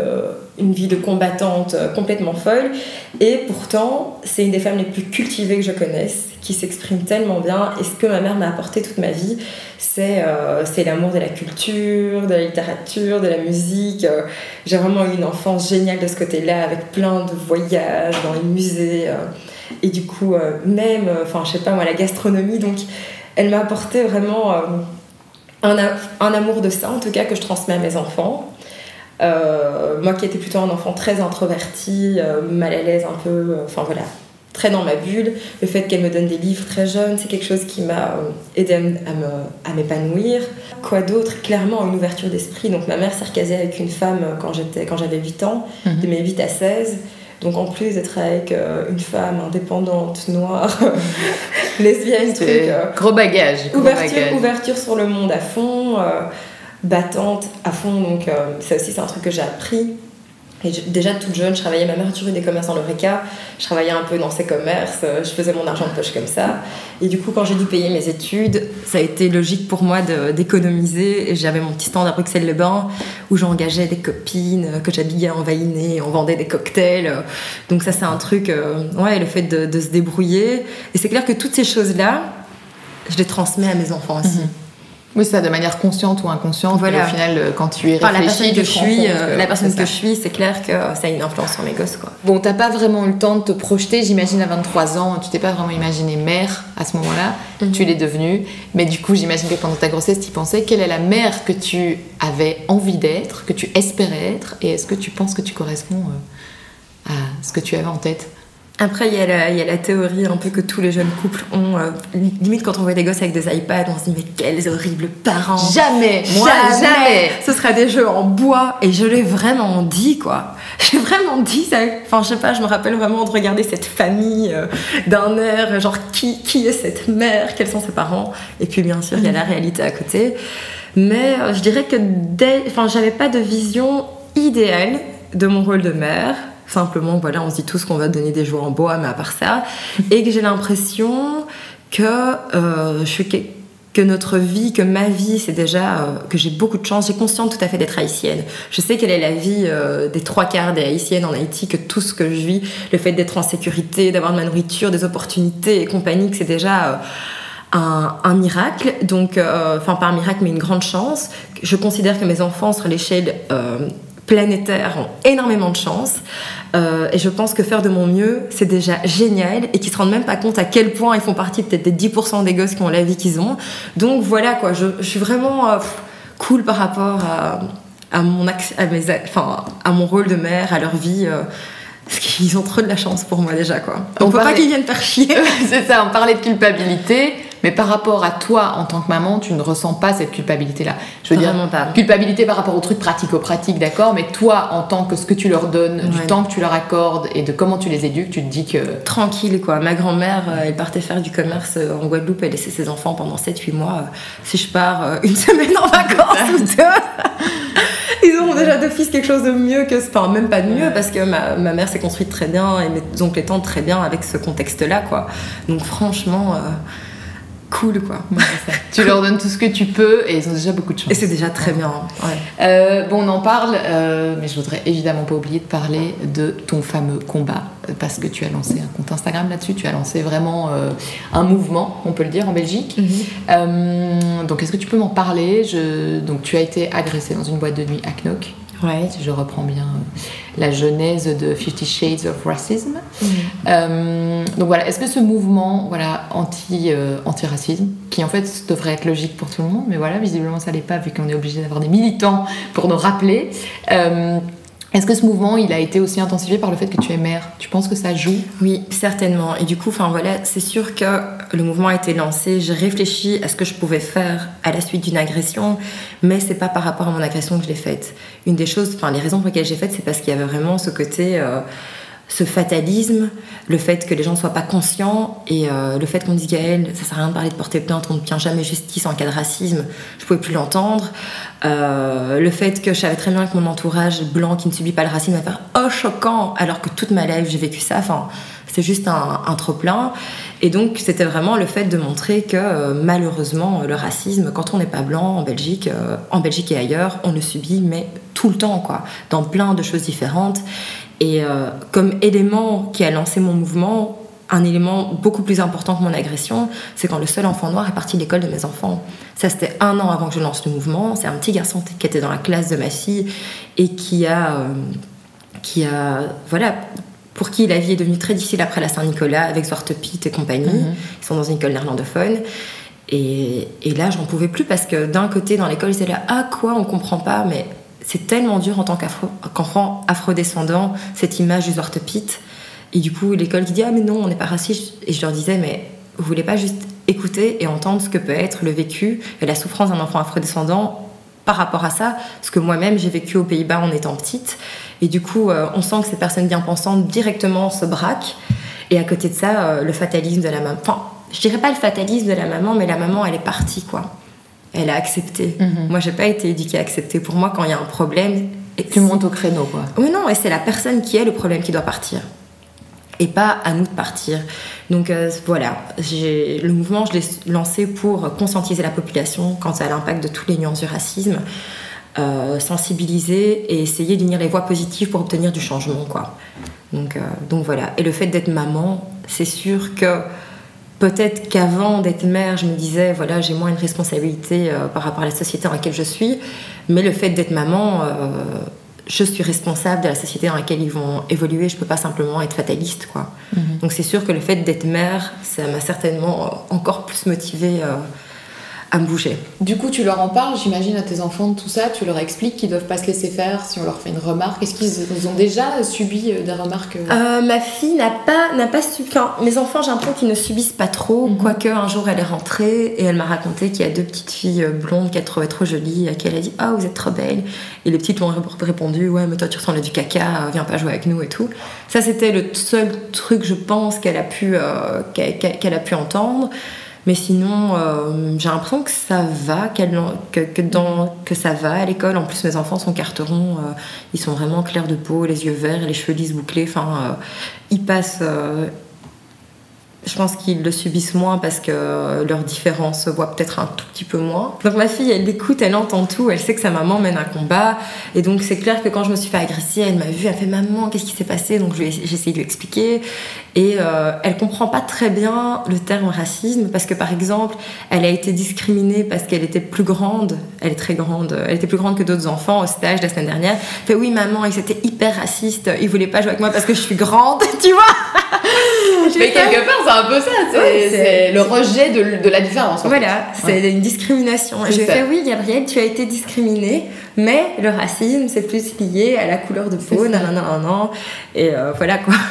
une vie de combattante complètement folle. Et pourtant, c'est une des femmes les plus cultivées que je connaisse, qui s'exprime tellement bien. Et ce que ma mère m'a apporté toute ma vie, c'est euh, l'amour de la culture, de la littérature, de la musique. J'ai vraiment eu une enfance géniale de ce côté-là, avec plein de voyages dans les musées. euh, et du coup, euh, même, euh, enfin, je sais pas moi, la gastronomie. Donc, elle m'a apporté vraiment un, amour de ça, en tout cas, que je transmets à mes enfants. Moi qui étais plutôt un enfant très introverti, mal à l'aise un peu, enfin voilà, très dans ma bulle, le fait qu'elle me donne des livres très jeunes, c'est quelque chose qui m'a euh, aidé à m'épanouir. Quoi d'autre? Clairement une ouverture d'esprit. Donc ma mère s'est recasée avec une femme euh, quand j'avais 8 ans, Mhm. de mes 8 à 16. Donc en plus d'être avec euh, une femme indépendante, noire, lesbienne, truc, euh, gros bagage. gros ouverture, bagage. ouverture sur le monde à fond, euh, battante à fond. Donc, ça aussi, c'est un truc que j'ai appris. Déjà toute jeune, je travaillais, ma mère a toujours eu des commerces dans l'Oreca, je travaillais un peu dans ces commerces, euh, je faisais mon argent de poche comme ça. Et du coup, quand j'ai dû payer mes études, ça a été logique pour moi d'économiser. J'avais mon petit stand à Bruxelles-les-Bains où j'engageais des copines, euh, que j'habillais en on vendait des cocktails. euh. Donc ça, c'est un truc, ouais, le fait de, de se débrouiller. Et c'est clair que toutes ces choses-là, je les transmets à mes enfants aussi. Mhm. Oui, ça de manière consciente ou inconsciente. Voilà. mais Au final, euh, quand tu y Enfin, la réfléchis, personne que je suis, euh, la personne c'est que je suis, c'est clair que ça a une influence sur mes gosses, quoi. Bon, t'as pas vraiment eu le temps de te projeter, j'imagine à 23 ans, tu t'es pas vraiment imaginé mère à ce moment-là, Mhm. tu l'es devenue, mais du coup j'imagine que pendant ta grossesse tu pensais, quelle est la mère que tu avais envie d'être, que tu espérais être, et est-ce que tu penses que tu corresponds euh, à ce que tu avais en tête? Après, il y, a la- il y a la théorie un peu que tous les jeunes couples ont. euh, limite, quand on voit des gosses avec des iPads, on se dit, mais quels horribles parents! Jamais Moi, jamais, Ce sera des jeux en bois, et je l'ai vraiment dit, quoi. J'ai vraiment dit ça. Enfin, je sais pas, je me rappelle vraiment de regarder cette famille euh, d'un air, genre, qui, qui est cette mère, quels sont ses parents, et puis bien sûr, il y a la réalité à côté. Mais euh, je dirais que dès. Enfin, j'avais pas de vision idéale de mon rôle de mère. Simplement, voilà, on se dit tous qu'on va donner des jouets en bois, mais à part ça. Et que j'ai l'impression que euh, je suis. que- notre vie, que ma vie, c'est déjà euh, que j'ai beaucoup de chance. J'ai conscience tout à fait d'être haïtienne. Je sais quelle est la vie euh, des trois quarts des haïtiennes en Haïti, que tout ce que je vis, le fait d'être en sécurité, d'avoir de la nourriture, des opportunités et compagnie, que c'est déjà euh, un, miracle, donc, enfin pas un miracle, mais une grande chance. Je considère que mes enfants sur l'échelle euh, planétaire ont énormément de chance. Euh, et je pense que faire de mon mieux, c'est déjà génial et qu'ils se rendent même pas compte à quel point ils font partie peut-être des 10% des gosses qui ont la vie qu'ils ont. Donc voilà quoi, je, suis vraiment cool par rapport à, à mon, à, mes, enfin, à mon rôle de mère, à leur vie. Parce qu'ils ont trop de la chance pour moi déjà quoi. On, peut pas qu'ils viennent faire chier. c'est ça, on parlait de culpabilité. Mais par rapport à toi en tant que maman, tu ne ressens pas cette culpabilité-là. Je veux Vraiment dire, pas. culpabilité par rapport aux trucs pratico-pratiques, d'accord Mais toi, en tant que ce que tu leur donnes, du temps que tu leur accordes et de comment tu les éduques, tu te dis que. Tranquille, quoi. Ma grand-mère, euh, elle partait faire du commerce euh, en Guadeloupe, elle laissait ses enfants pendant 7-8 mois. Euh, si je pars une semaine en vacances ou deux. Ils auront déjà d'office quelque chose de mieux que. Enfin, même pas de mieux, parce que ma, ma mère s'est construite très bien et mes oncles et tantes très bien avec ce contexte-là, quoi. Donc, franchement cool quoi. tu leur donnes tout ce que tu peux et ils ont déjà beaucoup de chance. Et c'est déjà très bien. Euh, bon, on en parle, euh, mais je voudrais évidemment pas oublier de parler de ton fameux combat parce que tu as lancé un compte Instagram là-dessus, tu as lancé vraiment euh, un mouvement, on peut le dire, en Belgique. Mhm. donc, est-ce que tu peux m'en parler? Je... Donc, tu as été agressée dans une boîte de nuit à Knock. Ouais. Si je reprends bien la genèse de Fifty Shades of Racism. Mm. Euh, donc voilà, est-ce que ce mouvement voilà, anti, euh, anti-racisme, qui en fait devrait être logique pour tout le monde, mais voilà, visiblement ça l'est pas vu qu'on est obligé d'avoir des militants pour nous rappeler. Est-ce que ce mouvement, il a été aussi intensifié par le fait que tu es mère? Tu penses que ça joue? Oui, certainement. Et du coup, voilà, c'est sûr que le mouvement a été lancé. J'ai réfléchi à ce que je pouvais faire à la suite d'une agression, mais c'est pas par rapport à mon agression que je l'ai faite. Une des choses, enfin les raisons pour lesquelles j'ai faite, c'est parce qu'il y avait vraiment ce côté. Euh, ce fatalisme, le fait que les gens ne soient pas conscients et euh, le fait qu'on dise Gaël, ça sert à rien de parler de porter plainte, on ne tient jamais justice en cas de racisme, je pouvais plus l'entendre. Euh, le fait que je savais très bien que mon entourage blanc qui ne subit pas le racisme va faire oh choquant alors que toute ma life j'ai vécu ça. Enfin, c'est juste un, trop plein. Et donc c'était vraiment le fait de montrer que euh, malheureusement le racisme, quand on n'est pas blanc en Belgique, en Belgique et ailleurs, on le subit mais tout le temps quoi, dans plein de choses différentes. Et euh, comme élément qui a lancé mon mouvement, un élément beaucoup plus important que mon agression, c'est quand le seul enfant noir est parti de l'école de mes enfants. Ça, c'était un an avant que je lance le mouvement. C'est un petit garçon qui était dans la classe de ma fille et qui a, euh, qui a, voilà, pour qui la vie est devenue très difficile après la Saint-Nicolas avec Zwarte Piet et compagnie. Mhm. Ils sont dans une école néerlandophone. Et, et là, j'en pouvais plus parce que d'un côté, dans l'école, ils étaient là, ah quoi, on comprend pas, mais c'est tellement dur en tant qu'enfant afrodescendant, cette image du Pit. Et du coup, l'école qui dit Ah, mais non, on n'est pas raciste. Et je leur disais Mais vous voulez pas juste écouter et entendre ce que peut être le vécu et la souffrance d'un enfant afrodescendant par rapport à ça Ce que moi-même, j'ai vécu aux Pays-Bas en étant petite. Et du coup, euh, on sent que ces personnes bien pensantes directement se braquent. Et à côté de ça, euh, le fatalisme de la maman. Enfin, je dirais pas le fatalisme de la maman, mais la maman, elle est partie, quoi elle a accepté. Mhm. Moi, j'ai pas été éduquée à accepter. Pour moi, quand il y a un problème. Tu montes au créneau, quoi. Oui, non, et c'est la personne qui est le problème qui doit partir. Et pas à nous de partir. Donc euh, voilà, le mouvement, je l'ai lancé pour conscientiser la population quant à l'impact de tous les nuances du racisme, euh, sensibiliser et essayer d'unir les voies positives pour obtenir du changement, quoi. Donc, euh, donc voilà. Et le fait d'être maman, c'est sûr que Peut-être qu'avant d'être mère, je me disais, voilà, j'ai moins une responsabilité euh, par rapport à la société dans laquelle je suis, mais le fait d'être maman, euh, je suis responsable de la société dans laquelle ils vont évoluer, je peux pas simplement être fataliste, quoi. Mhm. Donc c'est sûr que le fait d'être mère, ça m'a certainement encore plus motivée euh, à me bouger. Du coup, tu leur en parles, j'imagine, à tes enfants de tout ça, tu leur expliques qu'ils doivent pas se laisser faire si on leur fait une remarque. Est-ce qu'ils ont déjà subi euh, des remarques euh euh, Ma fille n'a pas, n'a pas subi. mes enfants, j'ai l'impression qu'ils ne subissent pas trop, mhm. quoique un jour elle est rentrée et elle m'a raconté qu'il y a deux petites filles blondes qu'elle trouvait trop jolies, à qui elle a dit Ah, vous êtes trop belles. Et les petites ont répondu Ouais, mais toi tu ressembles à du caca, viens pas jouer avec nous et tout. Ça, c'était le seul truc, je pense, qu'elle a, pu, qu'elle a pu entendre. Mais sinon, euh, j'ai l'impression que ça va, que, dans, que ça va à l'école. En plus, mes enfants sont carterons, euh, ils sont vraiment clairs de peau, les yeux verts, les cheveux lisses bouclés. Enfin, euh, ils passent. je pense qu'ils le subissent moins parce que leur différence se voit peut-être un tout petit peu moins. Donc ma fille, elle écoute, elle entend tout, elle sait que sa maman mène un combat. Et donc c'est clair que quand je me suis fait agresser, elle m'a vu, elle fait maman, qu'est-ce qui s'est passé? Donc j'ai essayé de lui expliquer. Et euh, elle comprend pas très bien le terme racisme parce que par exemple, elle a été discriminée parce qu'elle était plus grande. Elle est très grande. Elle était plus grande que d'autres enfants au stage la semaine dernière. Fait oui maman, ils étaient hyper racistes. Ils voulaient pas jouer avec moi parce que je suis grande, tu vois. Mais quelque part, c'est un peu ça. C'est Ouais, le rejet de, de la différence. Voilà, c'est une discrimination. Je fait oui, Gabrielle, tu as été discriminée, mais le racisme, c'est plus lié à la couleur de peau, non, non, non, non. Et euh, voilà quoi.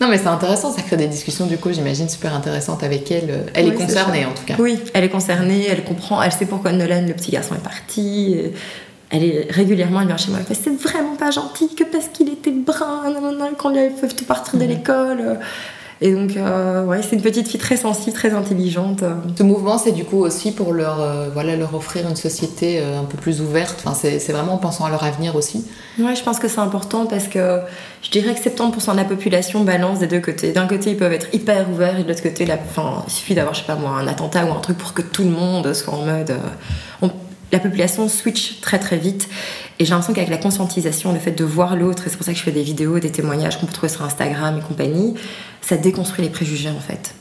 Non, mais c'est intéressant. Ça crée des discussions, du coup, j'imagine, super intéressantes avec elle. Elle Oui, est concernée, en tout cas. Oui, elle est concernée, elle comprend, elle sait pourquoi Nolan, le petit garçon, est parti. et Elle est régulièrement, elle vient chez moi, elle fait c'est vraiment pas gentil que parce qu'il était brun, non, non, non, qu'on lui avait fait tout partir de Mhm. l'école. Et donc, euh, ouais, c'est une petite fille très sensible, très intelligente. Ce mouvement, c'est du coup aussi pour leur, euh, voilà, leur offrir une société euh, un peu plus ouverte. Enfin, c'est c'est vraiment en pensant à leur avenir aussi. Ouais, je pense que c'est important parce que je dirais que 70% de la population balance des deux côtés. D'un côté, ils peuvent être hyper ouverts et de l'autre côté, la, enfin, il suffit d'avoir, je sais pas moi, un attentat ou un truc pour que tout le monde soit en mode. euh, on- la population switch très très vite et j'ai l'impression qu'avec la conscientisation, le fait de voir l'autre, et c'est pour ça que je fais des vidéos, des témoignages qu'on peut trouver sur Instagram et compagnie, ça déconstruit les préjugés en fait.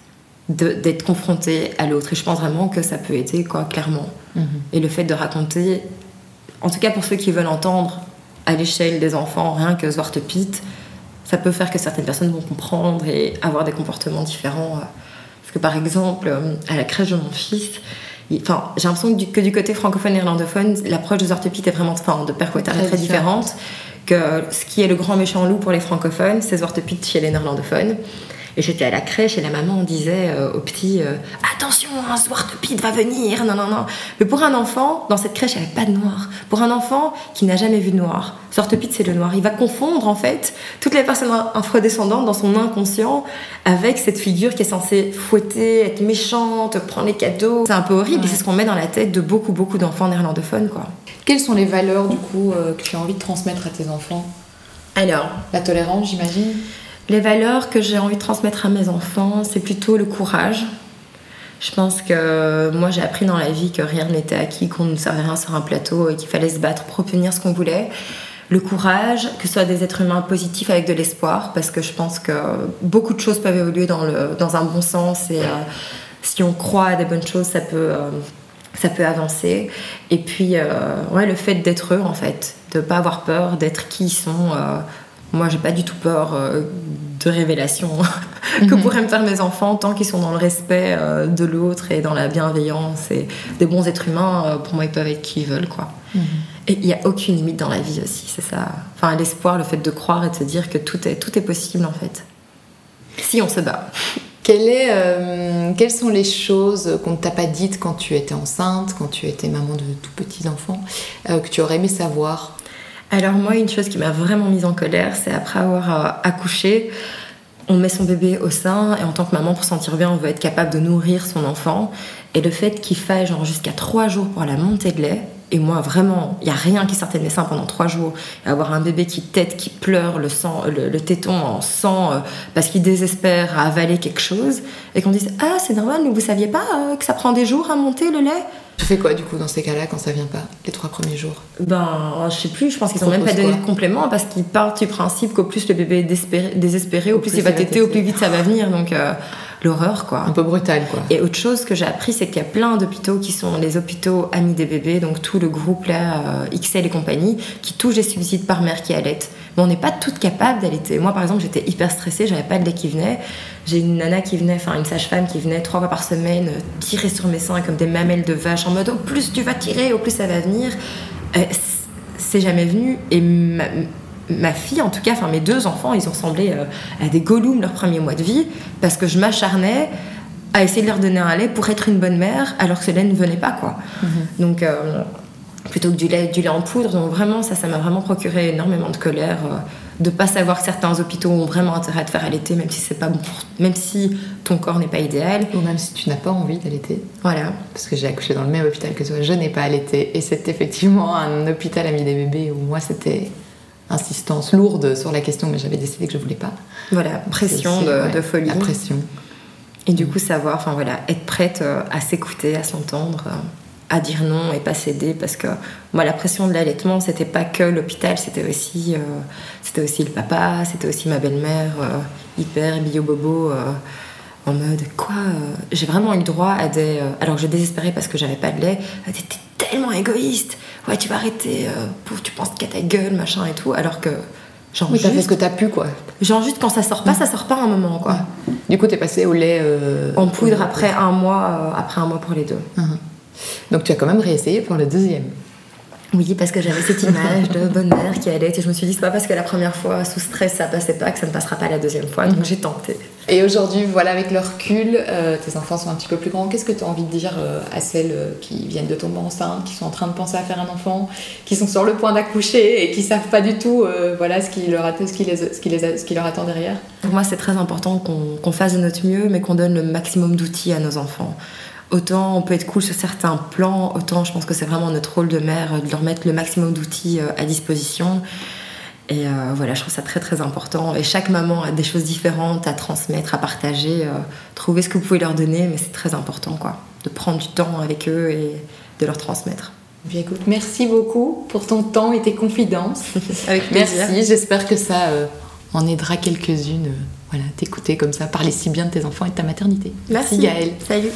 D'être confronté à l'autre. Et je pense vraiment que ça peut aider, quoi, clairement. Et le fait de raconter, en tout cas pour ceux qui veulent entendre à l'échelle des enfants, rien que Zwarte Piet, ça peut faire que certaines personnes vont comprendre et avoir des comportements différents. Parce que par exemple, euh, à la crèche de mon fils, il- enfin, j'ai l'impression que du, que du côté francophone et irlandophone, l'approche de Zwarte Piet est vraiment, enfin, de est Très différente. Que ce qui est le grand méchant loup pour les francophones, c'est Zwarte Piet chez les néerlandophones. Et j'étais à la crèche et la maman disait euh, au petit euh, Attention, un Piet va venir Non, non, non. Mais pour un enfant, dans cette crèche, il n'y avait pas de noir. Pour un enfant qui n'a jamais vu de noir, Zwarte Piet, c'est le noir. Il va confondre, en fait, toutes les personnes afrodescendantes dans son inconscient avec cette figure qui est censée fouetter, être méchante, prendre les cadeaux. C'est un peu horrible et c'est ce qu'on met dans la tête de beaucoup, beaucoup d'enfants néerlandophones, quoi. Quelles sont les valeurs, du coup, euh, que tu as envie de transmettre à tes enfants? Alors, La tolérance, j'imagine? Les valeurs que j'ai envie de transmettre à mes enfants, c'est plutôt le courage. Je pense que moi j'ai appris dans la vie que rien n'était acquis, qu'on ne servait rien sur un plateau et qu'il fallait se battre pour obtenir ce qu'on voulait. Le courage, que ce soit des êtres humains positifs avec de l'espoir, parce que je pense que beaucoup de choses peuvent évoluer dans, le, dans un bon sens et euh, si on croit à des bonnes choses, ça peut, euh, ça peut avancer. Et puis, euh, ouais, le fait d'être eux en fait, de pas avoir peur, d'être qui ils sont. Moi, j'ai pas du tout peur euh, de révélations que Mhm. pourraient me faire mes enfants tant qu'ils sont dans le respect euh, de l'autre et dans la bienveillance et des bons êtres humains. euh, pour moi, ils peuvent être qui ils veulent, quoi. Et il n'y a aucune limite dans la vie aussi, c'est ça. Enfin, l'espoir, le fait de croire et de se dire que tout est, tout est possible en fait. Si on se bat. Quelle est, Quelles sont les choses qu'on ne t'a pas dites quand tu étais enceinte, quand tu étais maman de tout petits enfants, que tu aurais aimé savoir? Alors moi, une chose qui m'a vraiment mise en colère, c'est après avoir euh, accouché, on met son bébé au sein et en tant que maman, pour se sentir bien, on veut être capable de nourrir son enfant. Et le fait qu'il faille genre jusqu'à trois jours pour la montée de lait, et moi vraiment, il n'y a rien qui sortait de mes seins pendant trois jours, et avoir un bébé qui tète, qui pleure, le, sang, le, téton en sang euh, parce qu'il désespère à avaler quelque chose, et qu'on dise Ah, c'est normal, vous saviez pas euh, que ça prend des jours à monter le lait? Tu fais quoi du coup dans ces cas-là quand ça vient pas, les trois premiers jours? Ben, je sais plus, je pense qu'ils ont même pas donné de complément parce qu'ils partent du principe qu'au plus le bébé est désespéré, désespéré au plus, plus il va téter, au plus vite ça va venir. Donc, euh, l'horreur, quoi. Un peu brutal quoi. Et autre chose que j'ai appris, c'est qu'il y a plein d'hôpitaux qui sont les hôpitaux amis des bébés, donc tout le groupe là, euh, XL et compagnie, qui touchent des subsides par mère qui allait. Mais on n'est pas toutes capables d'allaiter. Moi, par exemple, j'étais hyper stressée, j'avais pas de lait qui venait. J'ai une nana qui venait, enfin une sage-femme qui venait trois fois par semaine euh, tirer sur mes seins comme des mamelles de vache en mode au plus tu vas tirer, au plus ça va venir. Euh, c'est jamais venu. Et ma, ma fille, en tout cas, enfin mes deux enfants, ils ont ressemblé euh, à des gollums leur premier mois de vie parce que je m'acharnais à essayer de leur donner un lait pour être une bonne mère alors que ce lait ne venait pas quoi. Donc euh, plutôt que du lait, du lait en poudre, donc vraiment ça, ça m'a vraiment procuré énormément de colère euh, de pas savoir que certains hôpitaux ont vraiment intérêt à te faire allaiter même si c'est pas bon, pour- même si ton corps n'est pas idéal. Ou même si tu n'as pas envie d'allaiter. Voilà. Parce que j'ai accouché dans le même hôpital que toi, je n'ai pas allaité. Et c'est effectivement un hôpital ami des bébés où moi c'était insistance lourde sur la question, mais j'avais décidé que je voulais pas. Voilà, pression de, ouais, de folie. La pression. Et du coup, savoir, enfin voilà, être prête euh, à s'écouter, à s'entendre. euh. à dire non et pas céder parce que moi la pression de l'allaitement c'était pas que l'hôpital c'était aussi euh, c'était aussi le papa c'était aussi ma belle-mère euh, hyper bio bobo euh, en mode quoi j'ai vraiment eu le droit à des alors que je désespérais parce que j'avais pas de lait t'es tellement égoïste ouais tu vas arrêter pour tu penses qu'à ta gueule machin et tout alors que genre oui, t'as fait ce que t'as pu quoi. Genre juste quand ça sort pas ça sort pas un moment quoi. Du coup t'es passé au lait en poudre après un mois après un mois pour les deux. Uh-huh. Donc tu as quand même réessayé pour le deuxième. Oui, parce que j'avais cette image de bonne mère qui allait et je me suis dit c'est pas parce que la première fois sous stress ça passait pas que ça ne passera pas la deuxième fois, donc j'ai tenté. Et aujourd'hui, voilà, avec le recul, euh, tes enfants sont un petit peu plus grands. Qu'est-ce que tu as envie de dire euh, à celles euh, qui viennent de tomber enceinte, qui sont en train de penser à faire un enfant, qui sont sur le point d'accoucher et qui savent pas du tout, voilà, ce qui leur ce qui les, ce qui les, ce qui leur attend derrière? Pour moi, c'est très important qu'on fasse de notre mieux, mais qu'on donne le maximum d'outils à nos enfants. Autant on peut être cool sur certains plans, autant je pense que c'est vraiment notre rôle de mère de leur mettre le maximum d'outils euh, à disposition. Et euh, voilà, je trouve ça très très important. Et chaque maman a des choses différentes à transmettre, à partager. Euh, trouver ce que vous pouvez leur donner, mais c'est très important quoi, de prendre du temps avec eux et de leur transmettre. Bien, écoute, merci beaucoup pour ton temps et tes confidences. avec plaisir. Merci, j'espère que ça en aidera quelques-unes. voilà, t'écouter comme ça, parler si bien de tes enfants et de ta maternité. Merci, merci Gaëlle. Salut.